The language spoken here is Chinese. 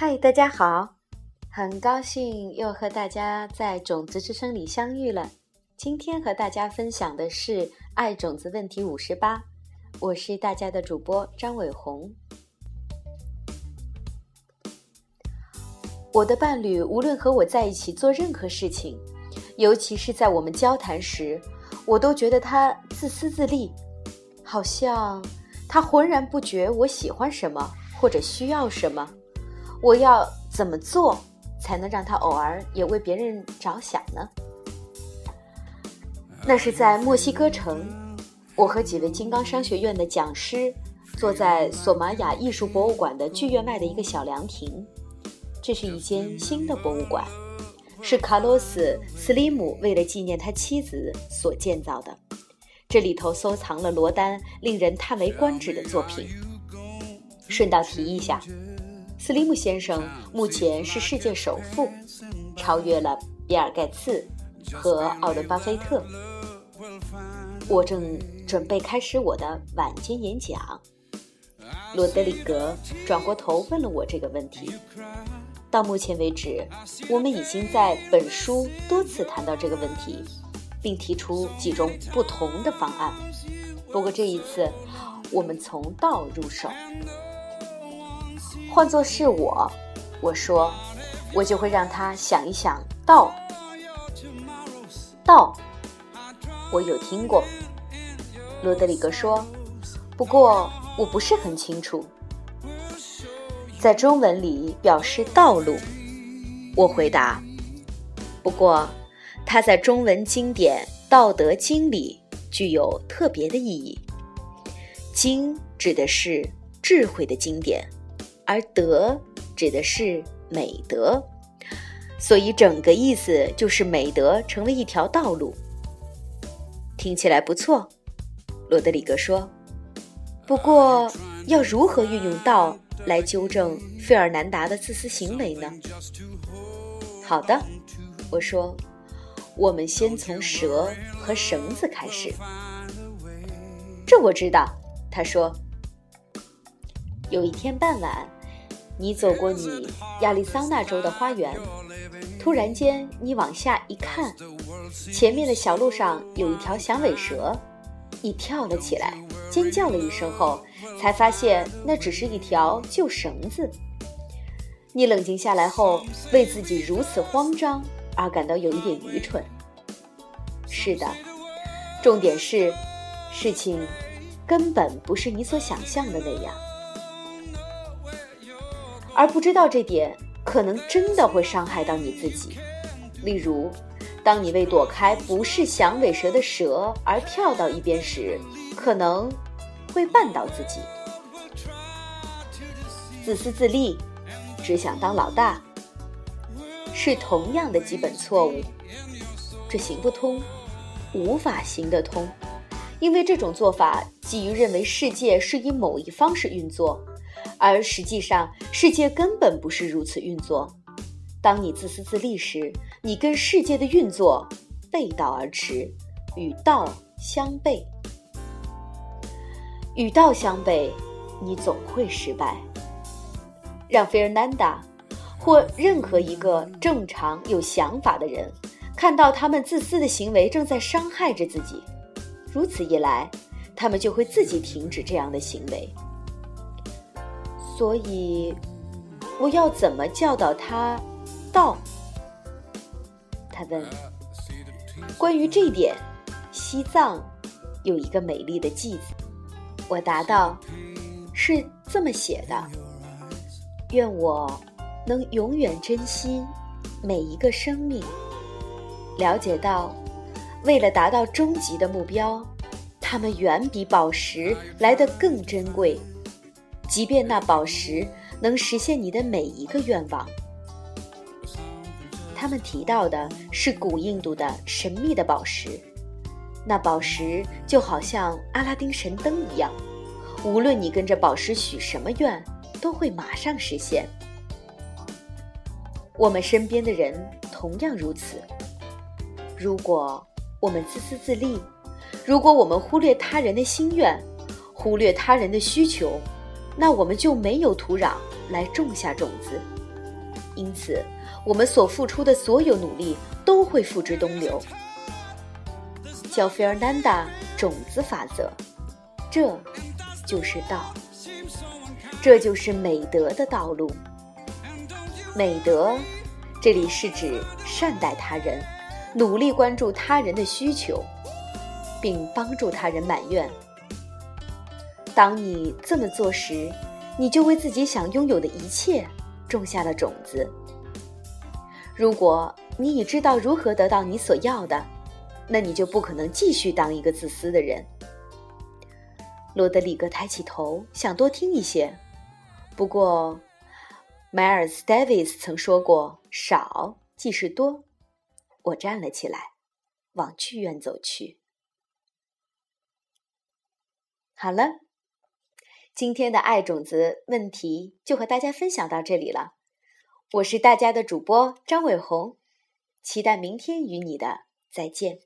嗨，大家好，很高兴又和大家在种子之声里相遇了。今天和大家分享的是爱种子问题五十八，我是大家的主播张伟红。我的伴侣无论和我在一起做任何事情，尤其是在我们交谈时，我都觉得他自私自利，好像他浑然不觉我喜欢什么或者需要什么。我要怎么做才能让他偶尔也为别人着想呢？那是在墨西哥城，我和几位金刚商学院的讲师坐在索玛雅艺术博物馆的剧院外的一个小凉亭。这是一间新的博物馆，是卡洛斯·斯里姆为了纪念他妻子所建造的。这里头收藏了罗丹令人叹为观止的作品。顺道提一下，斯利姆先生目前是世界首富，超越了比尔·盖茨和奥伦·巴菲特。我正准备开始我的晚间演讲，罗德里格转过头问了我这个问题。到目前为止，我们已经在本书多次谈到这个问题，并提出几种不同的方案。不过这一次，我们从道入手。换作是我，我说，我就会让他想一想道。道，我有听过。罗德里格说，不过我不是很清楚。在中文里表示道路，我回答。不过，它在中文经典《道德经》里具有特别的意义。经指的是智慧的经典，而德指的是美德，所以整个意思就是美德成为一条道路。听起来不错，罗德里格说。不过，要如何运用道？来纠正费尔南达的自私行为呢？好的，我说，我们先从蛇和绳子开始。这我知道，他说。有一天傍晚，你走过你亚利桑那州的花园，突然间你往下一看，前面的小路上有一条响尾蛇，你跳了起来。尖叫了一声后，才发现那只是一条旧绳子。你冷静下来后，为自己如此慌张而感到有一点愚蠢。是的，重点是，事情根本不是你所想象的那样。而不知道这点，可能真的会伤害到你自己。例如，当你为躲开不是响尾蛇的蛇而跳到一边时，可能会绊倒自己，自私自利，只想当老大，是同样的基本错误。这行不通，无法行得通，因为这种做法基于认为世界是以某一方式运作，而实际上世界根本不是如此运作。当你自私自利时，你跟世界的运作背道而驰，与道相悖。与道相悖，你总会失败。让费尔南达或任何一个正常有想法的人看到他们自私的行为正在伤害着自己，如此一来，他们就会自己停止这样的行为。所以，我要怎么教导他道？他问。关于这点，西藏有一个美丽的句子。我答道：“是这么写的，愿我能永远珍惜每一个生命，了解到，为了达到终极的目标，它们远比宝石来得更珍贵，即便那宝石能实现你的每一个愿望。”他们提到的是古印度的神秘的宝石。那宝石就好像阿拉丁神灯一样，无论你跟着宝石许什么愿，都会马上实现。我们身边的人同样如此。如果我们自私自利，如果我们忽略他人的心愿，忽略他人的需求，那我们就没有土壤来种下种子，因此，我们所付出的所有努力都会付之东流。叫菲尔南达种子法则，这就是道，这就是美德的道路。美德，这里是指善待他人，努力关注他人的需求，并帮助他人满愿。当你这么做时，你就为自己想拥有的一切种下了种子。如果你已知道如何得到你所要的，那你就不可能继续当一个自私的人。罗德里格抬起头，想多听一些。不过，迈尔斯·戴维斯曾说过：“少即是多。”我站了起来，往剧院走去。好了。今天的爱种子问题就和大家分享到这里了，我是大家的主播张伟红，期待明天与你的再见。